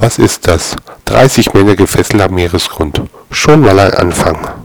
Was ist das? 30 Männer gefesselt am Meeresgrund. Schon mal ein Anfang.